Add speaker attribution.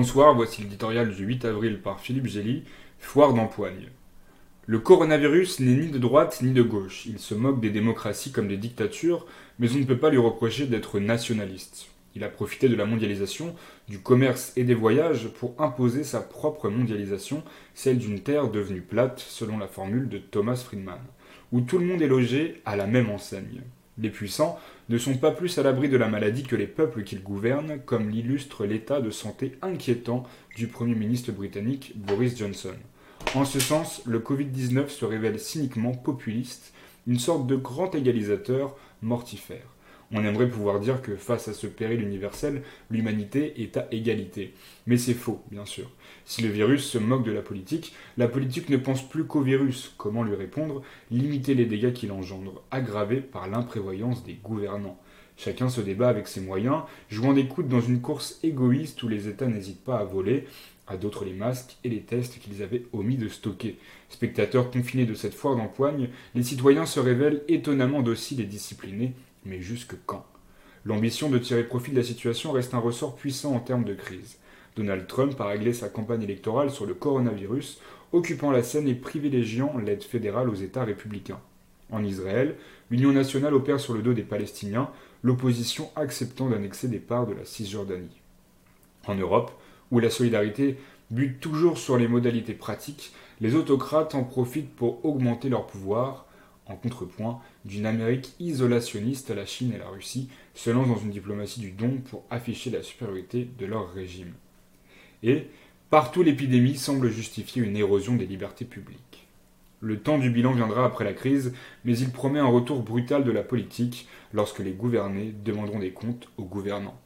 Speaker 1: Bonsoir, voici l'éditorial du 8 avril par Philippe Gély, Foire d'empoigne. Le coronavirus n'est ni de droite ni de gauche. Il se moque des démocraties comme des dictatures, mais on ne peut pas lui reprocher d'être nationaliste. Il a profité de la mondialisation, du commerce et des voyages pour imposer sa propre mondialisation, celle d'une terre devenue plate, selon la formule de Thomas Friedman, où tout le monde est logé à la même enseigne. Les puissants ne sont pas plus à l'abri de la maladie que les peuples qu'ils gouvernent, comme l'illustre l'état de santé inquiétant du Premier ministre britannique Boris Johnson. En ce sens, le Covid-19 se révèle cyniquement populiste, une sorte de grand égalisateur mortifère. On aimerait pouvoir dire que face à ce péril universel, l'humanité est à égalité. Mais c'est faux, bien sûr. Si le virus se moque de la politique, la politique ne pense plus qu'au virus. Comment lui répondre? Limiter les dégâts qu'il engendre, aggravés par l'imprévoyance des gouvernants. Chacun se débat avec ses moyens, jouant des coudes dans une course égoïste où les États n'hésitent pas à voler, à d'autres les masques et les tests qu'ils avaient omis de stocker. Spectateurs confinés de cette foire d'empoigne, les citoyens se révèlent étonnamment dociles et disciplinés, mais jusque quand? L'ambition de tirer profit de la situation reste un ressort puissant en termes de crise. Donald Trump a réglé sa campagne électorale sur le coronavirus, occupant la scène et privilégiant l'aide fédérale aux États républicains. En Israël, l'Union nationale opère sur le dos des Palestiniens, l'opposition acceptant d'annexer des parts de la Cisjordanie. En Europe, où la solidarité bute toujours sur les modalités pratiques, les autocrates en profitent pour augmenter leur pouvoir, en contrepoint d'une Amérique isolationniste, la Chine et la Russie se lancent dans une diplomatie du don pour afficher la supériorité de leur régime. Et partout l'épidémie semble justifier une érosion des libertés publiques. Le temps du bilan viendra après la crise, mais il promet un retour brutal de la politique lorsque les gouvernés demanderont des comptes aux gouvernants.